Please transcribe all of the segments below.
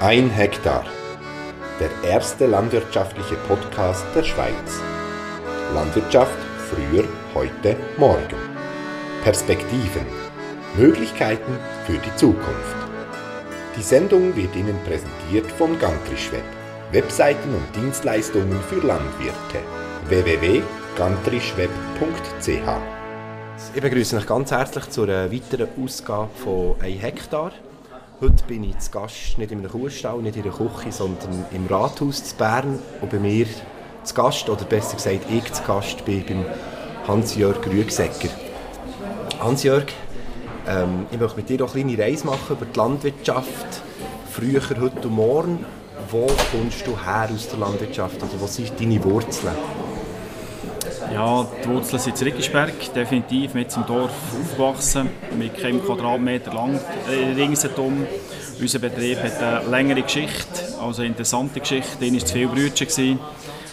Ein Hektar. Der erste landwirtschaftliche Podcast der Schweiz. Landwirtschaft früher, heute, morgen. Perspektiven. Möglichkeiten für die Zukunft. Die Sendung wird Ihnen präsentiert von Gantrischweb. Webseiten und Dienstleistungen für Landwirte. www.gantrischweb.ch Ich begrüße euch ganz herzlich zu einer weiteren Ausgabe von «Ein Hektar». Heute bin ich zu Gast nicht in einem Kuhstall, nicht in der Küche, sondern im Rathaus zu Bern. Und bei mir zu Gast, oder besser gesagt ich zu Gast, bin beim Hans-Jörg Rüegsecker. Hans-Jörg, ähm, ich möchte mit dir eine kleine Reise machen über die Landwirtschaft. Früher, heute und morgen. Wo kommst du her aus der Landwirtschaft? Oder was sind deine Wurzeln? Ja, die Wurzeln sind in Riggisberg, definitiv mit im Dorf aufgewachsen, mit keinem Quadratmeter lang äh, ringsherum. Unser Betrieb hat eine längere Geschichte, also eine interessante Geschichte. Einer war zu viele Brüder.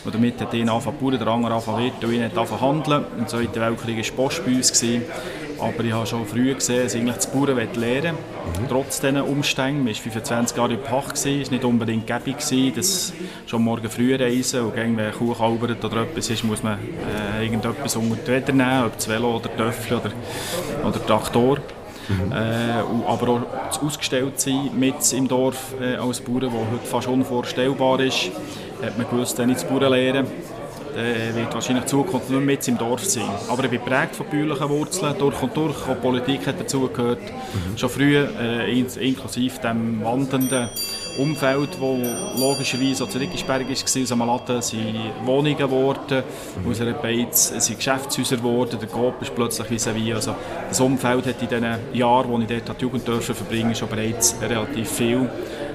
Und damit hat ihn angefangen Bauern, der andere angefangen Wirt und ihn hat angefangen handeln. Im Zweiten Weltkrieg war Post bei uns. Aber ich habe schon früh gesehen, dass ich das Bauern lernen mhm. Trotz diesen Umständen. Man war 25 Jahre in Pacht, es war nicht unbedingt gäbig, dass schon morgen früh reisen und wenn eine Kuh kalbert oder etwas ist, muss man äh, irgendetwas unter die Räder nehmen, ob das Velo oder Töffel oder, oder Traktor. Mhm. Äh, aber auch das ausgestellt sein mit im Dorf äh, als Bauern, was heute fast unvorstellbar ist, hat man gewusst, wenn ich das Bauern lernen äh, wird wahrscheinlich in Zukunft nur mit im Dorf sein. Aber ich bin geprägt von bäuerlichen Wurzeln, durch und durch, auch Politik hat dazugehört. Mhm. Schon früh, äh, inklusive dem wandelnden Umfeld, wo logischerweise auch zu Riggisberg war, aus Laden sind Wohnungen geworden, mhm. aus einer Beiz sind Geschäftshäuser geworden, der Coop ist plötzlich vis à Also das Umfeld hat in den Jahren, wo ich dort die Jugend verbringen schon bereits relativ viel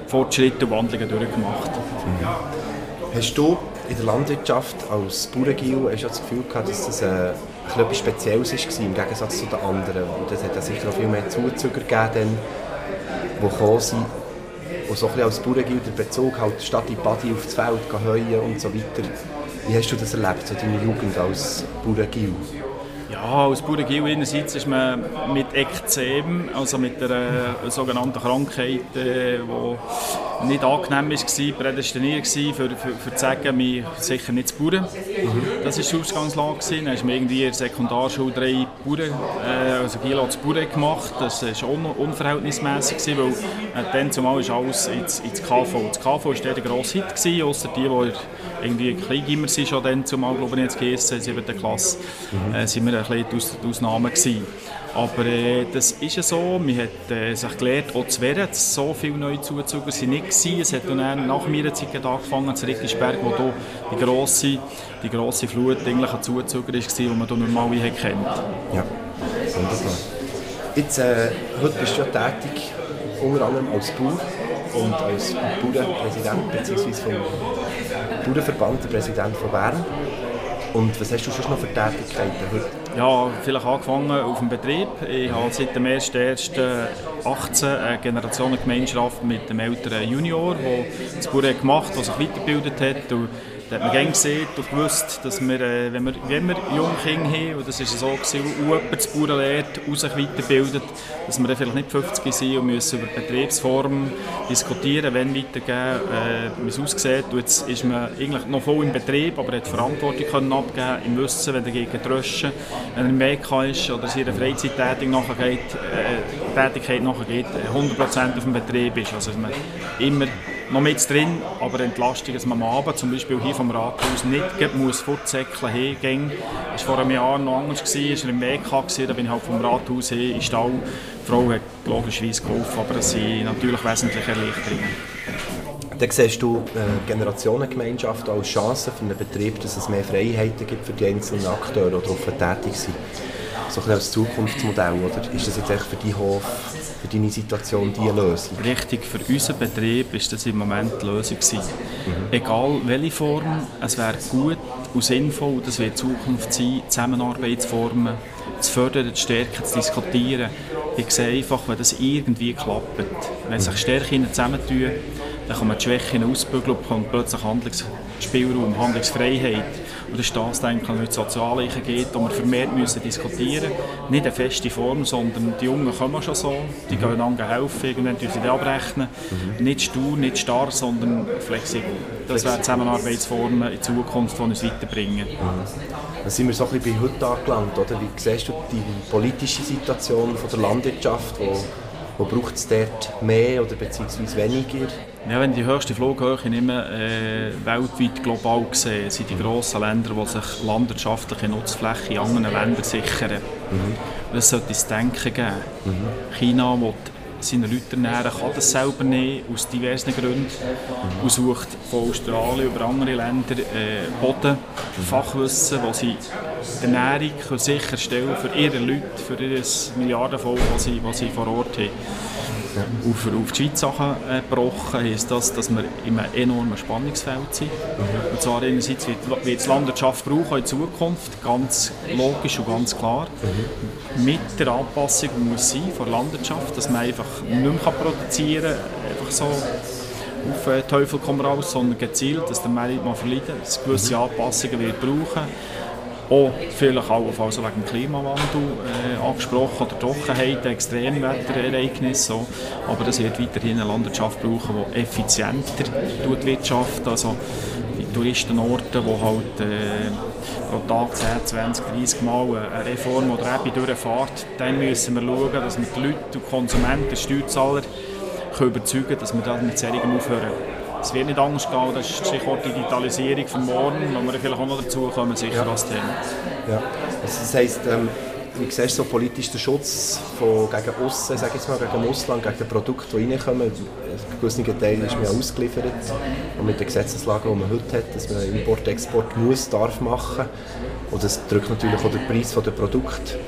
Fortschritte und Wandlungen durchgemacht. Mhm. Hast du in der Landwirtschaft als Bauerngil hast du das Gefühl gehabt, dass das äh, etwas Spezielles war im Gegensatz zu den anderen? Und es hat ja sicher auch viel mehr Zuzüger gegeben, die gekommen sind und so ein bisschen als der Bezug halt statt in Badi aufs Feld heuen und so weiter. Wie hast du das erlebt, so deine Jugend als Bauerngil? Ja, als Bauerngil einerseits ist man mit Ekzem, also mit einer sogenannten Krankheit, die äh, nicht angenehm war, prädestiniert war, für, für, für zu sagen, wir sicher nicht zu Bauern. Mhm. Das war die Ausgangslage. Dann hast du irgendwie in der Sekundarschule drei Bauern, äh, also Gilo zu Bauern gemacht. Das war un unverhältnismäßig, weil äh, dann zumal ist alles ins, ins KV. Das KV war der grosse Hit, ausser die, die irgendwie Kleingimmer sind, schon dann zumal, glaube ich, jetzt der 7. Klasse, mhm. äh, sind wir ein bisschen die Ausnahme gewesen. Aber äh, das ist ja so, man hat äh, sich gelernt, auch zu werden, so viele neue Zuzüger sind nicht gewesen. Es hat dann nach meiner Zeit angefangen, zu Ricklisberg, wo da die grosse, die grosse Flut eigentlich ein Zuzüger war, die man hier normal kennt. Ja, wunderbar. Jetzt, äh, heute bist du ja tätig, unter anderem als Bauer und als Bauernpräsident, beziehungsweise vom Bauernverband, der Präsident von Bern. Und was hast du schon noch für Tätigkeiten heute? Ja, vielleicht angefangen auf dem Betrieb. Ich habe seit dem 1.1.18 eine Generationengemeinschaft mit dem älteren Junior, der das Bauern gemacht hat, der sich weitergebildet hat. Und da hat man gerne gesehen und gewusst, dass wir, äh, wenn, wir, wenn wir junge Kinder haben, und das war so, gewesen, jemand das Bauern und sich weiterbildet, dass wir dann vielleicht nicht 50 sind und müssen über Betriebsformen diskutieren, wenn weitergeben, äh, wie es aussieht. Und jetzt ist man eigentlich noch voll im Betrieb, aber hat Verantwortung können abgeben im Wissen, wenn er gegen Dröschen, wenn er im WK ist oder seiner Freizeittätigkeit nachgeht, äh, nachgeht, 100% auf dem Betrieb ist. Also dass man immer noch mit drin, aber Entlastung, dass man am Abend zum Beispiel hier vom Rathaus nicht muss fortsäckeln hingehen. Das war vor einem Jahr noch anders, gewesen, war im WK, gewesen, da bin ich halt vom Rathaus hin in Stall. Die Frau hat logischerweise geholfen, aber es sind natürlich wesentliche Erleichterungen. Dann siehst du äh, Generationengemeinschaft als Chance für einen Betrieb, dass es mehr Freiheiten gibt für die einzelnen Akteure, die darauf tätig sind. So ein als Zukunftsmodell, oder? Ist das jetzt echt für die Hof für deine Situation die Lösung? Richtig, für unseren Betrieb ist das im Moment die Lösung gewesen. Mhm. Egal welche Form, es wäre gut und sinnvoll, das wird Zukunft sein, Zusammenarbeitsformen zu fördern, zu stärken, zu diskutieren. Ich sehe einfach, wenn das irgendwie klappt, wenn sich Stärken zusammentun, dann kann man die Schwächen ausbügeln und plötzlich Handlungsspielraum, Handlungsfreiheit. Und das ist das, denke ich, die Sozialleichen geht, wo wir vermehrt müssen diskutieren müssen. Nicht eine feste Form, sondern die Jungen kommen schon so, die mhm. gehen einander helfen, irgendwann tun sie die abrechnen. Mhm. Nicht stur, nicht starr, sondern flexibel. Das wäre Zusammenarbeitsformen in Zukunft, die uns weiterbringen. Mhm. Dann sind wir so ein bisschen bei heute angelangt. Oder? Wie siehst du die politische Situation von der Landwirtschaft? Wo, wo braucht es dort mehr oder beziehungsweise weniger? Ja, wenn die höchste Flughöhe nehmen, äh, weltweit global gesehen, sind die grossen Länder, die sich landwirtschaftliche Nutzfläche in anderen Ländern sichern. Mhm. Das sollte es Denken geben. Mhm. China will seine Leute ernähren, kann das selber nicht, aus diversen Gründen. Mhm. Und sucht von Australien über andere Länder äh, Boden, mhm. Fachwissen, wo sie Ernährung sicherstellen für ihre Leute, für ihr Milliardenvolk, das sie, sie vor Ort haben. Auf, auf die Schweiz Sachen äh, gebrochen heisst das, dass wir in einem enormen Spannungsfeld sind. Mhm. Und zwar einerseits wird, wird es Landwirtschaft brauchen in Zukunft, ganz logisch und ganz klar. Mhm. Mit der Anpassung muss sein von der Landwirtschaft, dass man einfach nicht mehr produzieren kann, einfach so auf äh, Teufel komm raus, sondern gezielt, dass der Markt mal verleiden, dass gewisse mhm. Anpassungen wird brauchen auch vielleicht auch wegen dem Klimawandel äh, angesprochen oder Trockenheit, Extremwetterereignisse. Aber das wird weiterhin eine Landwirtschaft brauchen, die effizienter wirtschaftet. Also die Touristenorte, die halt äh, pro Tag 10, 20, 30 Mal eine Reform oder Ebbe durchfährt, dann müssen wir schauen, dass wir die Leute, die Konsumenten, die Steuerzahler können überzeugen können, dass wir da mit solchen aufhören es wird nicht anders gehen, das ist Stichwort Digitalisierung von morgen, wo wir vielleicht auch noch dazu kommen, sicher ja. als Thema. Ja. Also das heisst, ähm, wie siehst du so politisch den Schutz von, gegen Aussen, sag jetzt mal, gegen Ausland, gegen die Produkte, die reinkommen? Ein gewisser Teil ist mir ausgeliefert. Und mit der Gesetzeslage, die man heute hat, dass man Import, Export muss, darf machen. Und das drückt natürlich auch den Preis der Produkte.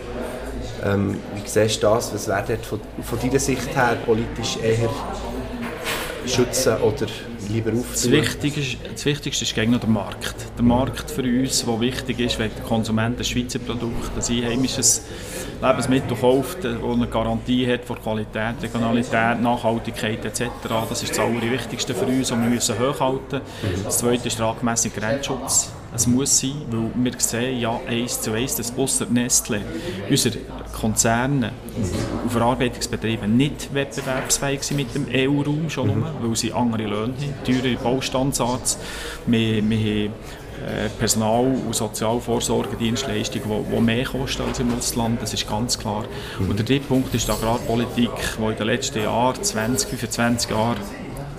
Ähm, wie siehst du das? Was wäre von, von deiner Sicht her politisch eher schützen oder lieber aufzunehmen? Das Wichtigste, das Wichtigste ist gegen der Markt. Der Markt für uns, der wichtig ist, wenn der Konsument ein Schweizer Produkt, ein einheimisches Lebensmittel kauft, das eine Garantie hat von Qualität, Regionalität, Nachhaltigkeit etc. Das ist das Allerwichtigste für uns und wir müssen hochhalten. Das Zweite ist der angemessene Grenzschutz. Es muss sein, weil wir sehen ja eins zu eins, dass ausser Nestle unsere Konzerne und Verarbeitungsbetriebe nicht wettbewerbsfähig sind mit dem EU-Raum schon mhm. weil sie andere Löhne haben, teure Baustandards, wir, wir haben äh, Personal- und Sozialvorsorgedienstleistungen, die, die mehr kosten als im Ausland, das ist ganz klar. Mhm. Und der dritte Punkt ist die Agrarpolitik, die in den letzten Jahren, 20, 25 Jahren,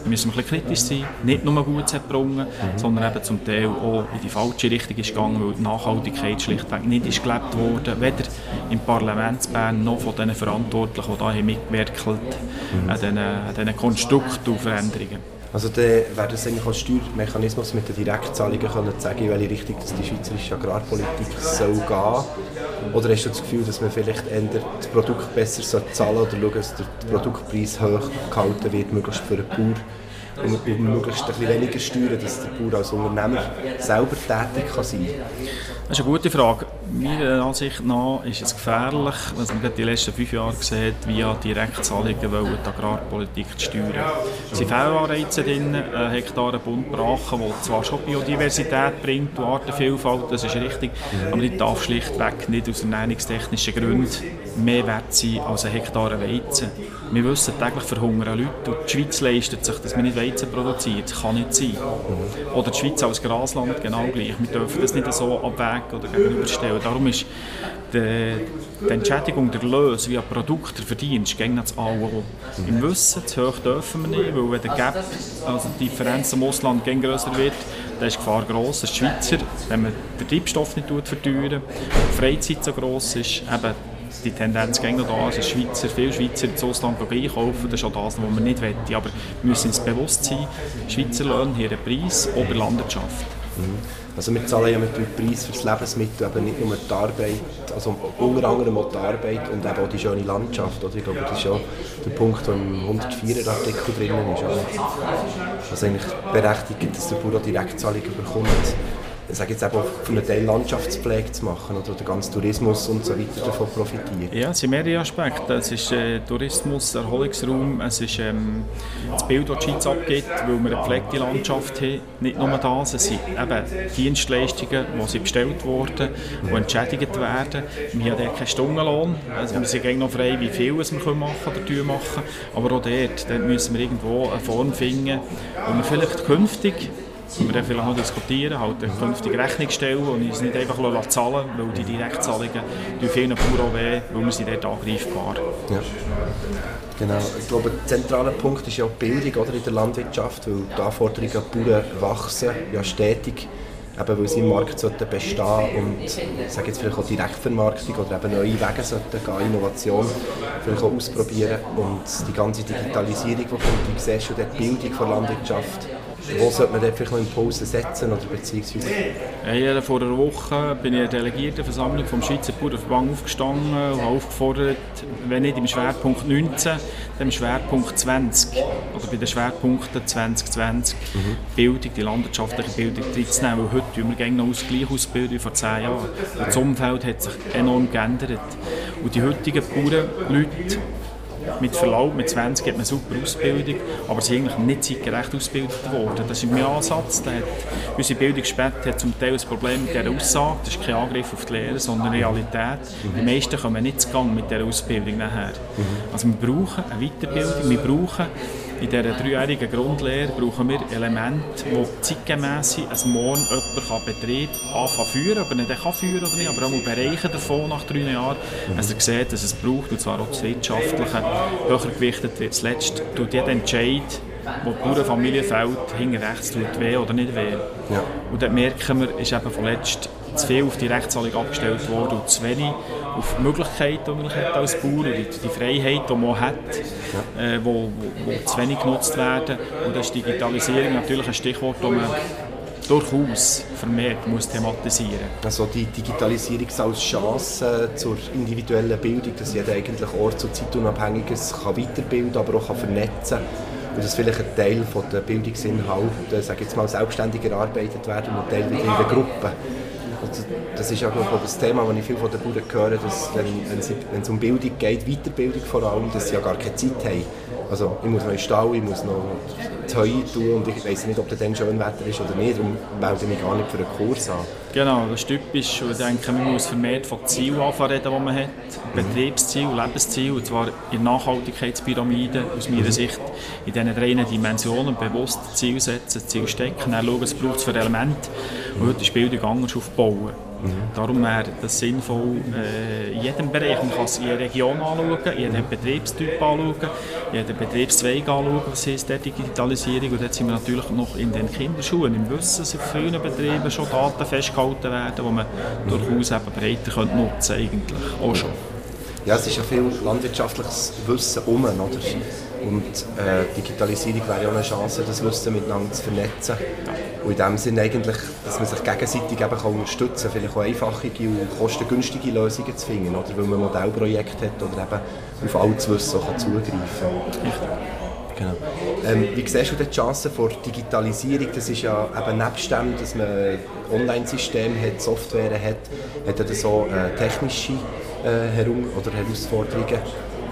müssen wir ein bisschen kritisch sein, nicht nur gut gebrungen, mhm. sondern eben zum Teil auch in die falsche Richtung ist gegangen, weil die Nachhaltigkeit schlichtweg nicht ist gelebt wurde, weder im Parlamentsbern noch von den Verantwortlichen, die da mitgewirkt haben, mhm. an diesen, an diesen Konstrukt und Veränderungen. Also dann wäre das eigentlich als Steuermechanismus mit den Direktzahlungen können sagen, in welche Richtung dass die schweizerische Agrarpolitik soll gehen Oder hast du das Gefühl, dass man vielleicht eher das Produkt besser zahlen sollte oder schauen, dass der Produktpreis hoch gehalten wird, möglichst für den Bauer und, und möglichst ein bisschen weniger steuern, dass der Bauer als Unternehmer selber tätig kann sein? Das ist eine gute Frage. Meiner Ansicht nach ist es gefährlich, was man die letzten fünf Jahre sieht, via Direktzahlungen wollen, die Agrarpolitik zu steuern. Es sind Fehlanreize drin, ein Hektar Bund brachen, der zwar schon Biodiversität bringt und Artenvielfalt, das ist richtig, aber die darf schlichtweg nicht aus ernährungstechnischen Gründen mehr wert sein als ein Hektar Weizen. Wir wissen, täglich verhungern Leute und die Schweiz leistet sich, dass man nicht Weizen produziert. Das kann nicht sein. Oder die Schweiz als Grasland genau gleich. Wir dürfen das nicht so abwägen oder gegenüberstellen. Darum ist die, die Entschädigung, der Lös via Produkt, der Verdienst, gegen das A Im Wissen, zu hoch dürfen wir nicht, weil wenn der Gap, also die Differenz zum Ausland gegen grösser wird, dann ist die Gefahr gross, die Schweizer, wenn man den Treibstoff nicht verteuern, die Freizeit so gross ist, eben die Tendenz noch da, dass Schweizer, viele Schweizer ins Ausland einkaufen, das ist auch das, was wir nicht wollen. Aber wir müssen uns bewusst sein, Schweizer Löhne haben einen Preis, auch bei Landwirtschaft. Mhm. Also wir zahlen ja mit dem Preis für das Lebensmittel eben nicht nur die Arbeit, also unter anderem auch die Arbeit und eben auch die schöne Landschaft. Oder? Ich glaube, das ist ja der Punkt, der im 104er Artikel drin ist. Also, was eigentlich berechtigt, dass der Bauer Direktzahlungen bekommt. Ich sage jetzt eben auch für einen Teil Landschaftspflege zu machen oder der ganze Tourismus und so weiter davon profitiert? Ja, es sind mehrere Aspekte. Es ist äh, Tourismus, Erholungsraum, es ist ähm, das Bild, das die Schweiz abgibt, weil wir eine gepflegte Landschaft haben. Nicht nur das, es sind eben Dienstleistungen, die sind bestellt wurden, die entschädigt werden. Wir haben dort keinen Stundenlohn, also wir sind noch frei, wie viel wir machen oder machen. Aber auch dort, dort müssen wir irgendwo eine Form finden, wo wir vielleicht künftig wir dann vielleicht noch diskutieren, halt eine künftige Rechnung stellen und uns nicht einfach zahlen weil die Direktzahlungen tun vielen Bauern weh, weil wir sind dort angreifbar. Ja. Genau, ich glaube, der zentrale Punkt ist ja die Bildung oder, in der Landwirtschaft, weil die Anforderungen an die Bauern wachsen ja stetig eben weil sie im Markt sollten bestehen und sage jetzt vielleicht auch Direktvermarktung oder eben neue Wege sollten gehen, Innovation vielleicht auch ausprobieren und die ganze Digitalisierung, die kommt, wie siehst du die Bildung der Landwirtschaft wo sollte man dort vielleicht noch Impulse setzen oder beziehungsweise? Ja, vor einer Woche bin ich in der Delegiertenversammlung vom Schweizer Bauernverband aufgestanden und habe aufgefordert, wenn nicht im Schwerpunkt 19, dann im Schwerpunkt 20 oder bei den Schwerpunkten 2020 mhm. Bildung, die landwirtschaftliche Bildung reinzunehmen, weil heute wir gehen noch aus gleich ausbilden vor zehn Jahren. Und das Umfeld hat sich enorm geändert und die heutigen Bauernleute mit Verlaub, mit 20 hat man eine super Ausbildung, aber sie sind eigentlich nicht zeitgerecht ausgebildet worden. Das ist mein Ansatz. Da hat, unsere Bildungsstätte hat zum Teil ein Problem mit dieser Aussage. Das ist kein Angriff auf die Lehre, sondern Realität. Die meisten kommen nicht zu Gang mit dieser Ausbildung nachher. Also wir brauchen eine Weiterbildung, wir brauchen in dieser dreijährigen Grundlehre brauchen wir Elemente, die zeitgemäss sind. Also morgen jemand kann Betrieb anfangen führen, ob er nicht kann führen oder nicht, aber auch Bereiche davon nach drei Jahren, mhm. also er sieht, dass es braucht, und zwar auch das Wirtschaftliche, höher gewichtet wird. Zuletzt tut jeder Entscheid, wo die Bauernfamilie fällt, hinten rechts tut weh oder nicht weh. Ja. Und dort merken wir, ist eben vorletzt zu viel auf die Rechtszahlung abgestellt worden und zu wenig auf die Möglichkeiten, die man hat als Bauer und die, die Freiheit, die man hat, ja. äh, wo, wo, wo, zu wenig genutzt werden. Und das ist Digitalisierung natürlich ein Stichwort, das man durchaus vermehrt muss thematisieren Also die Digitalisierung als Chance zur individuellen Bildung, dass jeder eigentlich Ort- und Zeitunabhängiges kann weiterbilden kann, aber auch kann vernetzen kann und dass vielleicht ein Teil von der Bildungsinhalte, sage jetzt mal, selbstständig erarbeitet werden und Teil wieder in der Gruppe. Und das ist auch glaube das Thema, das ich viel von den Bauern höre, dass wenn, es um Bildung geht, Weiterbildung vor allem, dass sie ja gar keine Zeit haben. Also ich muss noch in den Stall, ich muss noch das Heu tun und ich weiß nicht, ob das dann Schönwetter ist oder nicht, darum melde ich mich gar nicht für einen Kurs an. Genau, das ist typisch. Ich denke, man muss vermehrt von Zielen anfangen die man hat. Betriebsziel, Lebensziel, und zwar in Nachhaltigkeitspyramide aus meiner mhm. Sicht in diesen drei Dimensionen bewusst Ziel setzen, Ziel stecken, dann schauen, was braucht es für Elemente und heute ist Bildung anders aufbauen. Darum wäre es sinnvoll, äh, in jedem Bereich, man kann es in jeder Region anschauen, jeden Betriebstyp anschauen, jeden Betriebszweig anschauen, was ist der Digitalisierung und dort sind wir natürlich noch in den Kinderschuhen, im Wissen, dass in vielen Betrieben schon Daten festgehalten werden, die man durchaus eben breiter nutzen könnte, eigentlich auch schon. Ja, es ist ja viel landwirtschaftliches Wissen um, oder? Und äh, Digitalisierung wäre ja auch eine Chance, das Wissen miteinander zu vernetzen. Und in dem Sinne eigentlich, dass man sich gegenseitig eben kann unterstützen kann, vielleicht auch einfache und kostengünstige Lösungen zu finden, oder? weil man ein Modellprojekt hat oder eben auf altes Wissen kann zugreifen kann. Genau. Ähm, wie siehst du die Chancen vor Digitalisierung? Das ist ja eben nebst dem, dass man Online-Systeme hat, Software hat, hat er so äh, technische äh, Herum oder Herausforderungen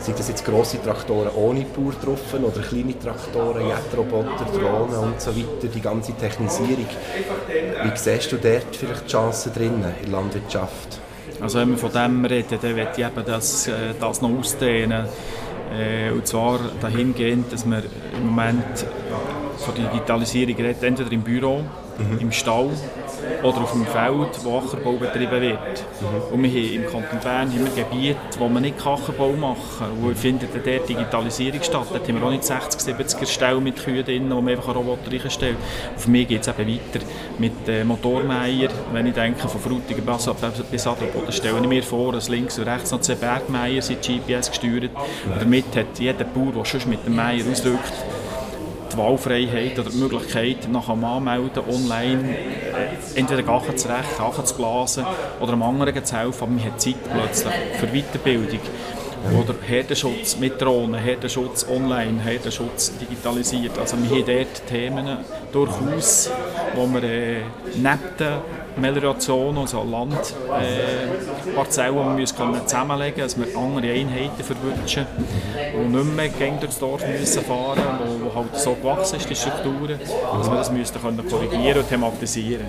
sind das jetzt grosse Traktoren ohne Bauer drauf oder kleine Traktoren, Jetroboter, Drohnen und so weiter, die ganze Technisierung. Wie siehst du dort vielleicht die Chancen drin in der Landwirtschaft? Also wenn wir von dem reden, dann möchte ich eben das, äh, das noch ausdehnen. Äh, und zwar dahingehend, dass man im Moment von Digitalisierung redet, entweder im Büro, mhm. im Stall oder auf dem Feld, wo Ackerbau betrieben wird. Mhm. Und wir haben im Kanton Bern haben wir Gebiete, wo man nicht Ackerbau machen kann. Wo findet dort Digitalisierung statt? Dort haben wir auch nicht 60, 70er Stellen mit Kühen drin, wo man einfach einen Roboter reinstellt. Auf mich geht es eben weiter mit äh, Motormeier. Wenn ich denke, von Frutigen bis, bis Adelboden stelle ich mir vor, dass links und rechts noch zwei Bergmeier sind GPS gesteuert. Und damit hat jeder Bauer, der schon mit dem Meier ausdrückt, die Wahlfreiheit oder die Möglichkeit, nach einem Anmelden online äh, entweder Gachen zu rächen, Gachen zu blasen oder einem anderen zu helfen, aber man hat Zeit plötzlich für Weiterbildung. Oder Herdenschutz mit Drohnen, Herdenschutz online, Herdenschutz digitalisiert. Also wir haben dort Themen durchaus, wo wir äh, neben der Melioration, also Landparzellen, äh, wir können müssen, dass wir andere Einheiten verwünschen und nicht mehr durchs Dorf müssen fahren müssen, wo, halt so gewachsen ist, die Strukturen, dass wir das müssen können korrigieren und thematisieren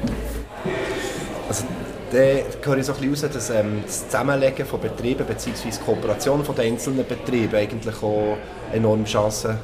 also, dann höre ich so ein bisschen raus, dass ähm, das Zusammenlegen von Betrieben bzw. die Kooperation von den einzelnen Betrieben eigentlich auch enorme Chancen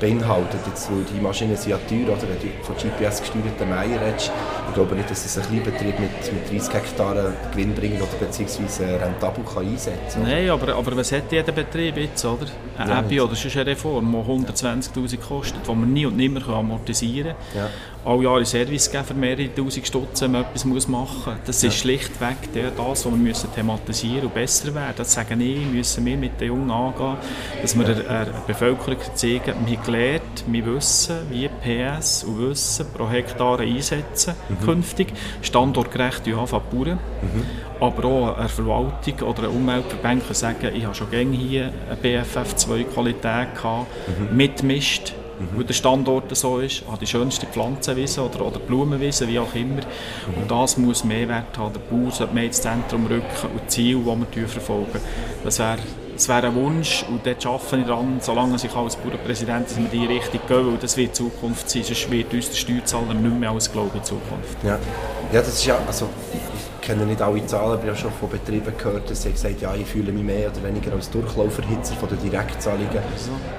beinhaltet. Jetzt, weil die Maschinen sind ja teuer, oder? wenn du von GPS gesteuerten Meier redest. Ich glaube nicht, dass es ein Kleinbetrieb mit, mit 30 Hektaren Gewinn bringen oder beziehungsweise rentabel kann einsetzen kann. Nein, aber, aber was hat jeder Betrieb jetzt? Oder? Eine ja, Abbey oder sonst eine Reform, die 120'000 kostet, die man nie und nimmer amortisieren kann. Ja. Alle Jahre Service geben für mehrere tausend Stutz, wenn man etwas machen muss. Das ist schlichtweg das, was wir müssen thematisieren und besser werden. Das sagen ich, müssen wir mit den Jungen angehen, dass wir der Bevölkerung zeigen, wir haben gelernt, wir wissen, wie PS und Wissen pro Hektar einsetzen mhm. Künftig, standortgerecht anfangen. Mhm. Aber auch eine Verwaltung oder eine Umweltverbände können sagen, ich habe schon gerne hier eine BFF2-Qualität gehabt, mhm. mit Mist mhm. weil der Standort so ist, an die schönste Pflanzenwiese oder, oder Blumenwiese, wie auch immer. Mhm. Und das muss mehr Wert haben. Der Bauer sollte mehr ins Zentrum rücken und die Ziele, die wir verfolgen. Das wäre das wäre ein Wunsch und dort arbeite ich daran, solange ich als Bauernpräsident, dass wir in die Richtung gehen, weil das wird die Zukunft sein, sonst wird uns der Steuerzahler nicht mehr alles glauben in Zukunft. Ja, ja das ist ja, also kenne nicht alle Zahlen, aber ich habe schon von Betrieben gehört, dass sie gesagt ja, ich fühle mich mehr oder weniger als Durchlauferhitzer von den Direktzahlungen,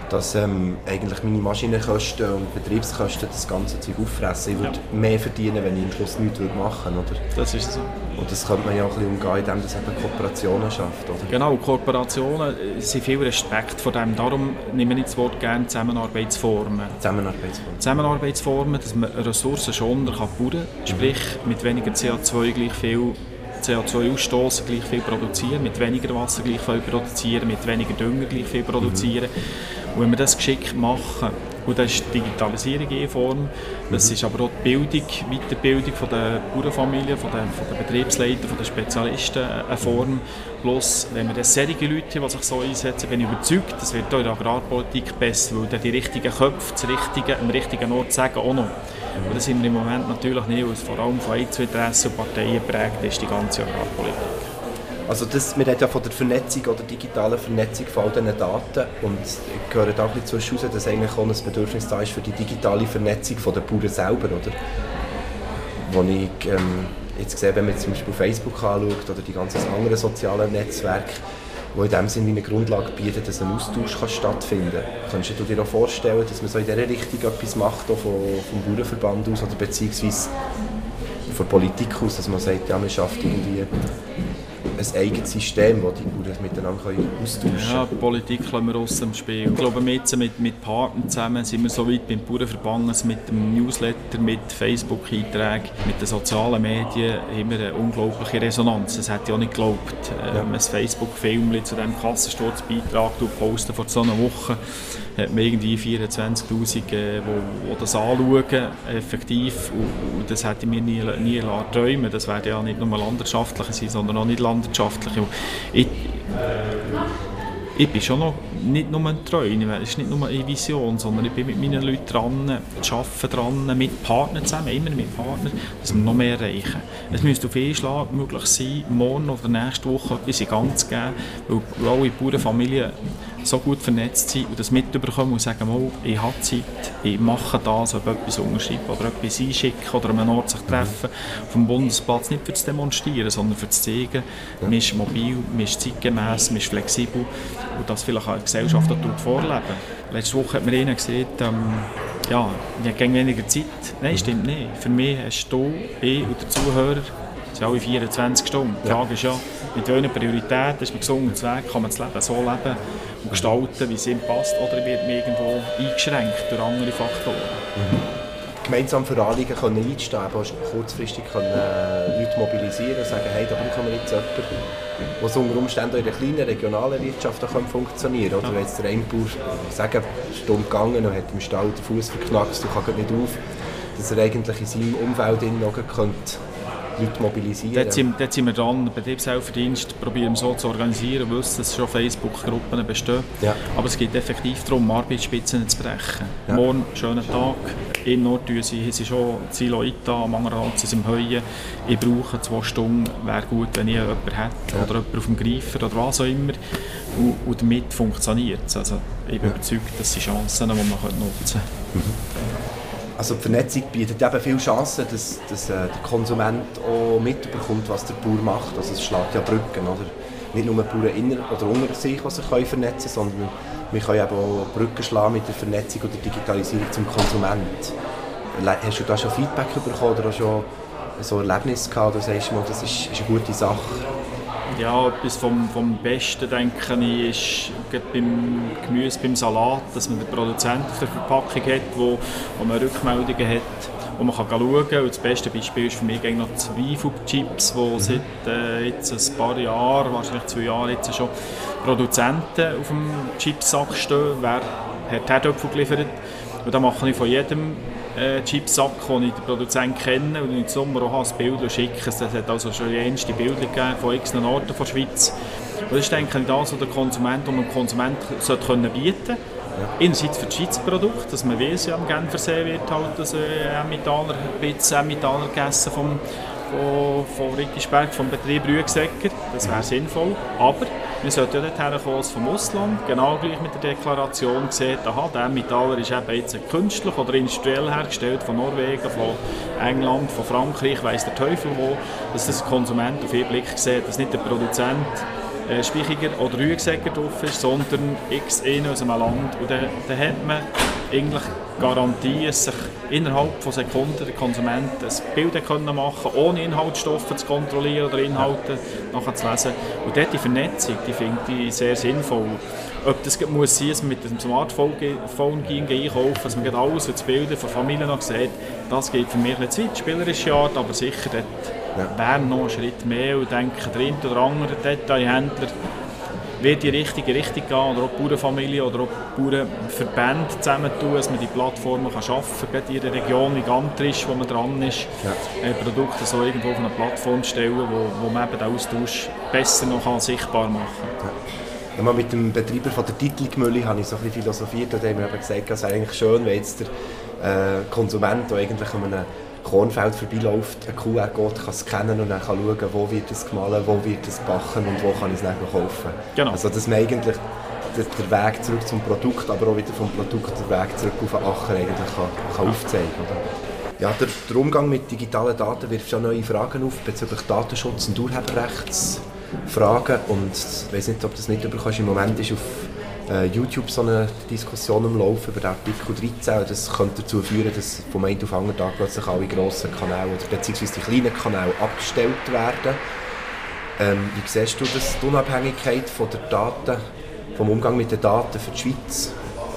dass ähm, eigentlich meine Maschinenkosten und Betriebskosten das ganze Zeug auffressen. Ich würde ja. mehr verdienen, wenn ich am Schluss nichts machen würde. Das ist so. Und das könnte man ja auch ein bisschen umgehen, indem das eben Kooperationen schafft. Oder? Genau, Kooperationen äh, sind viel Respekt vor dem. Darum nehme ich das Wort gerne Zusammenarbeitsformen. Zusammenarbeitsformen. Zusammenarbeitsformen, dass man Ressourcen schon kann bauen kann, sprich mit weniger CO2 gleich viel CO2 ausstoßen, gleich viel produzieren, mit weniger Wasser gleich viel produzieren, mit weniger Dünger gleich viel produzieren. Mhm. Wenn wir das geschickt machen, und das ist die Digitalisierung in Form, das mhm. ist aber auch die Bildung, Weiterbildung von der Bauernfamilien, von den, von den Betriebsleitern, von den Spezialisten eine Form. Plus, wenn wir das solche Leute, die sich so einsetzen, bin ich überzeugt, das wird auch in der Agrarpolitik besser, weil dann die richtigen Köpfe das richtige, am richtigen Ort sagen auch noch. Und das sind wir im Moment natürlich nicht, weil es vor allem von ein, zwei Interessen und Parteien prägt ist, die ganze Agrarpolitik. Also das, wir reden ja von der Vernetzung oder digitalen Vernetzung von all diesen Daten und da ein bisschen zwischen raus, dass eigentlich auch ein Bedürfnis da ist für die digitale Vernetzung der Bauern selber, oder? Wo ich ähm, jetzt sehe, wenn man zum Beispiel Facebook anschaut oder die ganzen anderen sozialen Netzwerke, die in dem Sinne eine Grundlage bieten, dass ein Austausch kann stattfinden kann. Könntest du dir auch vorstellen, dass man so in dieser Richtung etwas macht, auch vom, vom Bauernverband aus oder beziehungsweise von der Politik aus, dass man sagt, ja, man schafft irgendwie ein eigenes System, das die Bauern miteinander austauschen können. Ja, Politik lassen wir aus dem Spiel. Ich glaube, jetzt mit, mit Partnern zusammen sind wir so weit beim Bauernverband, mit dem Newsletter, mit Facebook-Einträgen, mit den sozialen Medien haben wir eine unglaubliche Resonanz. Das hätte ich auch nicht geglaubt. Ja. Ähm, ein Facebook-Film zu diesem Kassensturzbeitrag posten vor so einer Woche hat man irgendwie 24'000, äh, wo, das anschauen, effektiv. Und, und das hätte ich mir nie, nie träumen Das wäre ja nicht nur landwirtschaftliche sein, sondern auch nicht landwirtschaftliche. Ich, ich bin schon noch nicht nur ein Träumen, es ist nicht nur eine Vision, sondern ich bin mit meinen Leuten dran, arbeite dran, mit Partnern zusammen, immer mit Partnern, dass wir noch mehr erreichen. Es müsste auf jeden Schlag möglich sein, morgen oder nächste Woche etwas in Gang zu geben, weil alle Bauernfamilien so gut vernetzt sind und das mitbekommen und sagen, mal, ich habe Zeit, ich mache das, ob etwas unterschreiben oder etwas einschicken oder an einem Ort sich treffen, vom Bundesplatz, nicht für zu demonstrieren, sondern für zu zeigen, ja. man ist mobil, man ist zeitgemäß, man ist flexibel und das vielleicht auch die Gesellschaft auch vorleben. Letzte Woche hat man ihnen gesagt, ähm, ja, ich habe weniger Zeit. Nein, stimmt nicht. Für mich hast du, ich und der Zuhörer sind alle 24 Stunden. Die Frage ist ja, mit welchen Prioritäten ist man gesungen Weg, kann man das Leben so leben und gestalten, wie es ihm passt, oder wird man irgendwo eingeschränkt durch andere Faktoren. Mhm. Gemeinsam für Anliegen können einstehen, aber kurzfristig können äh, Leute mobilisieren und sagen, hey, da brauchen wir jetzt jemanden, was unter Umständen in der kleinen regionalen Wirtschaft auch funktionieren kann. Oder wenn jetzt der Einbauer sagen, stumm gegangen und hat im Stall den Fuß verknackst, du kannst nicht auf, dass er eigentlich in seinem Umfeld noch könnte Leute mobilisieren? Dort sind, dort sind wir dran, Betriebshelferdienst probieren so zu organisieren, wir wissen, dass schon Facebook-Gruppen bestehen. Ja. Aber es geht effektiv darum, Arbeitsspitzen zu brechen. Ja. Morgen, schönen Tag, in Nord sie, sie schon Zilo Ita, am anderen sind sie im Heuen. Ich brauche zwei Stunden, wäre gut, wenn ich jemanden hätte, oder jemanden auf dem Greifer oder was auch immer. Und, und damit funktioniert es. Also ich bin Ja. überzeugt, das sind Chancen, die man nutzen kann. Also die Vernetzung bietet eben viele Chancen, dass, dass äh, der Konsument auch mitbekommt, was der Bauer macht. Also es schlägt ja Brücken, oder? Nicht nur Bauern inner oder unter sich, die sich können vernetzen können, sondern wir können eben auch Brücken schlagen mit der Vernetzung oder Digitalisierung zum Konsument. Hast du da schon Feedback bekommen oder auch schon so Erlebnisse gehabt, oder sagst du mal, das ist, ist eine gute Sache? Ja, etwas vom, vom Besten, denke ich, ist beim Gemüse, beim Salat, dass man den Produzenten für Verpackung hat, wo, wo man Rückmeldungen hat, wo man kann schauen kann. Und das beste Beispiel ist für mich noch Zweifelchips, die seit äh, jetzt ein paar Jahren, wahrscheinlich zwei Jahren jetzt schon, Produzenten auf dem Chipsack stehen. Wer hat Herdöpfel geliefert? Und da mache ich von jedem äh, Chipsack, den ich den Produzenten kenne und im Sommer auch ein Bild und schicke es. Es hat also schon die erste Bilder gegeben von x Orten der Schweiz. Und das ist denke ich das, was der Konsument und der Konsument sollte können bieten Einerseits für das Schweizer Produkt, dass man weiß, ja, am Genfersee wird halt das äh, Emmentaler, ein bisschen Emmentaler gegessen vom, von, von Rickisberg, vom Betrieb Rüegsegger. Das wäre sinnvoll. Aber wir sollten ja dort herkommen als vom Ausland, genau gleich mit der Deklaration sieht, aha, der Emmentaler ist eben jetzt künstlich oder industriell hergestellt von Norwegen, von England, von Frankreich, weiss der Teufel wo, dass das Konsument auf einen Blick sieht, dass nicht der Produzent äh, Speichiger oder Rüegsegger drauf ist, sondern x in aus einem Land. Und dann, dann hat man eigentlich Garantie, dass sich innerhalb von Sekunden der Konsument ein Bild können machen ohne Inhaltsstoffe zu kontrollieren oder Inhalte nachher zu lesen. Und dort die Vernetzung, die finde ich sehr sinnvoll. Ob das muss sein, dass man mit dem Smartphone ge- Phone gehen, einkaufen, dass man alles und die Bilder von Familien noch sieht, das geht für mich nicht zu weit, spielerische Art, aber sicher dort Ja. wäre noch einen Schritt mehr und denke, der eine oder andere Detailhändler wird die richtige Richtung gehen oder auch die Bauernfamilie oder auch Bauernverbände zusammentun, dass man die Plattformen kann schaffen kann, gerade in der Region wie Gantrisch, wo man dran ist, Ja. äh, Produkte so irgendwo auf eine Plattform stellen, wo, wo man eben den Austausch besser noch kann sichtbar machen kann. Einmal mit dem Betreiber von der Titelgmühle habe ich so ein bisschen philosophiert und haben eben gesagt, es wäre eigentlich schön, wenn jetzt der äh, Konsument, der eigentlich einem Kornfeld vorbeiläuft, einen QR-Code kann scannen und dann kann schauen, wo wird es gemahlen, wo wird es backen und wo kann ich es dann noch kaufen. Genau. Also dass man eigentlich der Weg zurück zum Produkt, aber auch wieder vom Produkt der Weg zurück auf den Acher eigentlich kann, kann aufzeigen oder? Ja, der, der Umgang mit digitalen Daten wirft schon neue Fragen auf bezüglich Datenschutz und Urheberrechtsfragen und ich weiß nicht, ob du das nicht überkommst, im Moment ist auf äh, YouTube so eine Diskussion am Laufen über Artikel 13 und das könnte dazu führen, dass vom einen auf den anderen Tag plötzlich alle grossen Kanäle oder beziehungsweise die kleinen Kanäle abgestellt werden. Ähm, wie siehst du das, die Unabhängigkeit von der Daten, vom Umgang mit den Daten für die Schweiz?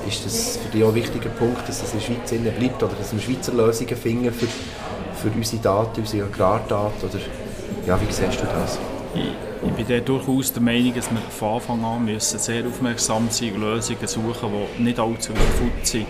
Ist das für dich auch ein wichtiger Punkt, dass das in der Schweiz innen bleibt oder dass wir Schweizer Lösungen finden für, für unsere Daten, unsere Agrardaten? Oder, ja, wie siehst du das? Ich, bin da durchaus der Meinung, dass wir von Anfang an müssen sehr aufmerksam sein und Lösungen suchen, die nicht allzu weit sind.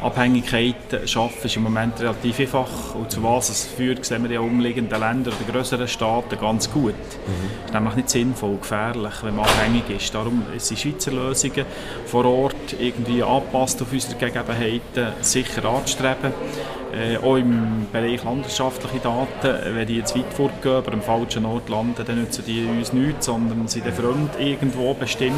Abhängigkeiten schaffen ist im Moment relativ einfach. Und zu was es führt, sehen wir in umliegenden Ländern oder größeren Staaten ganz gut. Es ist nämlich nicht sinnvoll, gefährlich, wenn man abhängig ist. Darum sind Schweizer Lösungen vor Ort irgendwie angepasst auf unsere Gegebenheiten sicher anzustreben. Äh, auch im Bereich landwirtschaftliche Daten, wenn die jetzt weit fortgehen, aber am falschen Ort landen, dann nützen die uns nichts, sondern sind dann fremd irgendwo bestimmt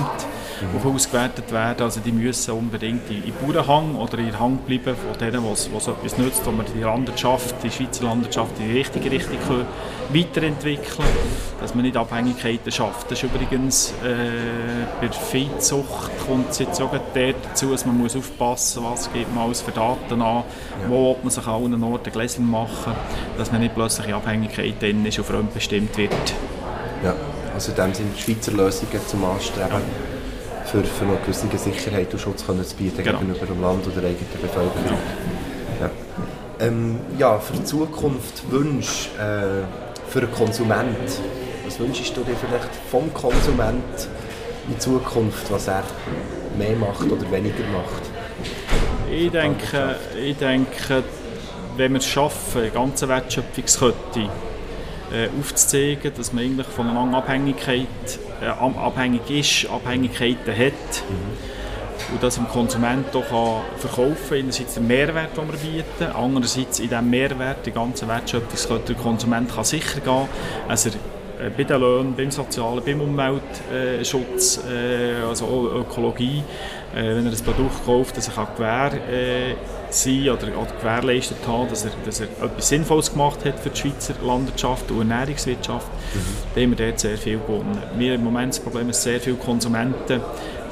auf ausgewertet werden. Also die müssen unbedingt in, in Bauernhang oder in der Hand bleiben von denen, was etwas nützt, wo wir die Landwirtschaft, die Schweizer Landwirtschaft in die richtige Richtung können weiterentwickeln dass man nicht Abhängigkeiten schafft. Das ist übrigens äh, bei der Viehzucht kommt es jetzt auch dazu, dass man muss aufpassen muss, was gibt man alles für Daten an, wo will man sich allen Orten Gläschen machen, dass man nicht plötzlich in Abhängigkeit drin ist und fremdbestimmt wird. Ja, also in dem Sinne Schweizer Lösungen zum Anstreben, für, für eine gewisse Sicherheit und Schutz können zu bieten Genau. gegenüber dem Land oder der eigenen Bevölkerung. Ja. Ähm, ja, für die Zukunft Wunsch äh, für den Konsument. Was wünschst du dir vielleicht vom Konsument in Zukunft, was er mehr macht oder weniger macht? Ich denke, ich denke wenn wir es schaffen, die ganze Wertschöpfungskette äh, aufzuzeigen, dass man eigentlich voneinander Abhängigkeit, äh, abhängig ist, Abhängigkeiten hat. Mhm und das dem Konsument auch verkaufen kann. Einerseits den Mehrwert, den wir bieten, andererseits in diesem Mehrwert, die ganze Wertschöpfungskette, der Konsument kann sicher gehen, also äh, bei den Löhnen, beim Sozialen, beim Umweltschutz, äh, also auch Ökologie, äh, wenn er ein Produkt kauft, dass er kann gewähr äh, sein oder, oder gewährleistet haben, dass er, dass er etwas Sinnvolles gemacht hat für die Schweizer Landwirtschaft und Ernährungswirtschaft, mhm. da haben wir dort sehr viel gewonnen. Wir im Moment das Problem ist, sehr viele Konsumenten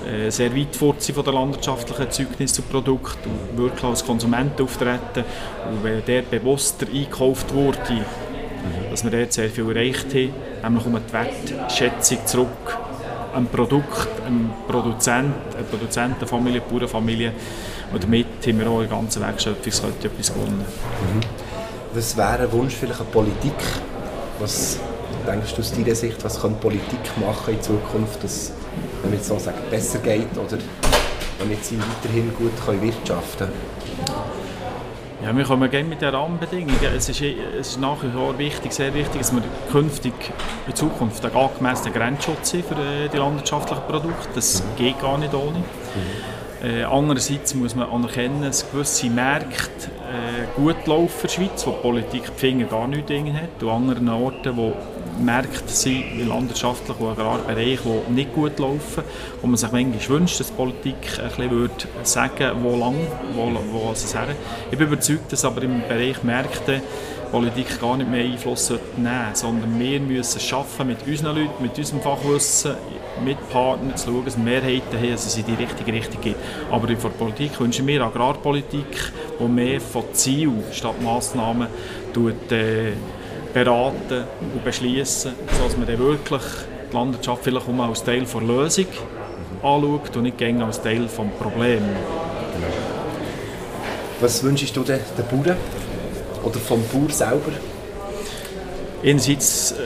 äh, sehr weit fort sind von der landwirtschaftlichen Erzeugnisse und Produkt und wirklich als Konsumenten auftreten. Und wenn der bewusster eingekauft wurde, mhm. dass wir dort sehr viel erreicht haben, nämlich um die Wertschätzung zurück ein Produkt, ein Produzent, eine Produzentenfamilie, eine Bauernfamilie. Und damit haben wir auch in der ganzen Wertschöpfungskette etwas gewonnen. Mhm. Was wäre ein Wunsch vielleicht an Politik? Was denkst du aus deiner Sicht, was kann Politik machen in Zukunft, dass wenn man so sagen, besser geht oder damit sie weiterhin gut wirtschaften können? Ja, wir kommen gerne mit den Rahmenbedingungen. Es ist, es ist nach wie vor wichtig, sehr wichtig, dass wir künftig in Zukunft einen angemessenen Grenzschutz haben für äh, die landwirtschaftlichen Produkte. Das mhm. geht gar nicht ohne. Mhm. Äh, andererseits muss man anerkennen, dass gewisse Märkte äh, gut laufen in der Schweiz, wo die Politik die Finger gar nicht hat, und anderen Orten, wo Märkte sind, wie landwirtschaftlich und Agrarbereich, die nicht gut laufen, wo man sich manchmal wünscht, dass die Politik ein bisschen würde wo lang, wo, wo es her. Ich bin überzeugt, dass aber im Bereich Märkte Politik gar nicht mehr Einfluss nehmen sondern wir müssen schaffen, mit unseren Leuten, mit unserem Fachwissen, mit Partnern zu schauen, dass wir Mehrheiten haben, dass es in die richtige Richtung geht. Aber von der Politik wünschen wir Agrarpolitik, die mehr von Zielen statt Massnahmen tut, äh, beraten und beschließen, sodass man dann wirklich die Landwirtschaft vielleicht auch als Teil der Lösung anschaut und nicht gegen als Teil des Problems. Was wünschst du den Bauern oder vom Bauer selber? Einerseits äh,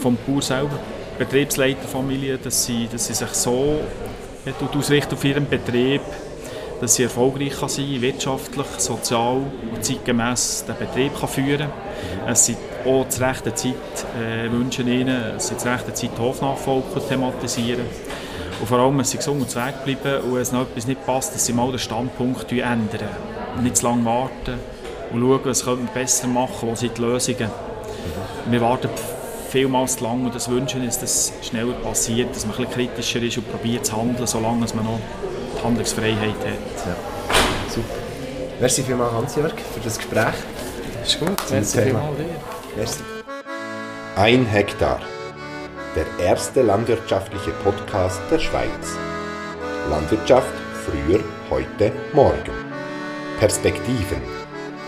vom Bauer selber, Betriebsleiterfamilie, dass sie, dass sie sich so ausrichten auf ihren Betrieb, dass sie erfolgreich kann sein wirtschaftlich, sozial und zeitgemäß den Betrieb kann führen kann. Es sind auch zur rechten Zeit äh, wünschen ihnen, dass sie zur rechten Zeit Hofnachfolge thematisieren und vor allem, dass sie gesund und Weg bleiben und wenn es noch etwas nicht passt, dass sie mal den Standpunkt ändern. Nicht zu lange warten und schauen, was können wir besser machen, wo sind die Lösungen. Wir warten vielmals zu lange und das Wünschen ist, dass es schneller passiert, dass man ein bisschen kritischer ist und probiert zu handeln, solange man noch Handlungsfreiheit hat. Ja. Super. Merci vielmals, Hans-Jörg, für das Gespräch. Das ist gut, merci vielmals dir. Merci. Ein Hektar. Der erste landwirtschaftliche Podcast der Schweiz. Landwirtschaft früher, heute, morgen. Perspektiven.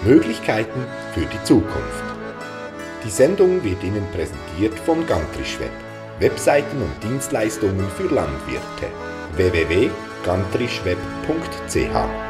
Möglichkeiten für die Zukunft. Die Sendung wird Ihnen präsentiert von Gantrischweb. Webseiten und Dienstleistungen für Landwirte. www.gantrischweb.ch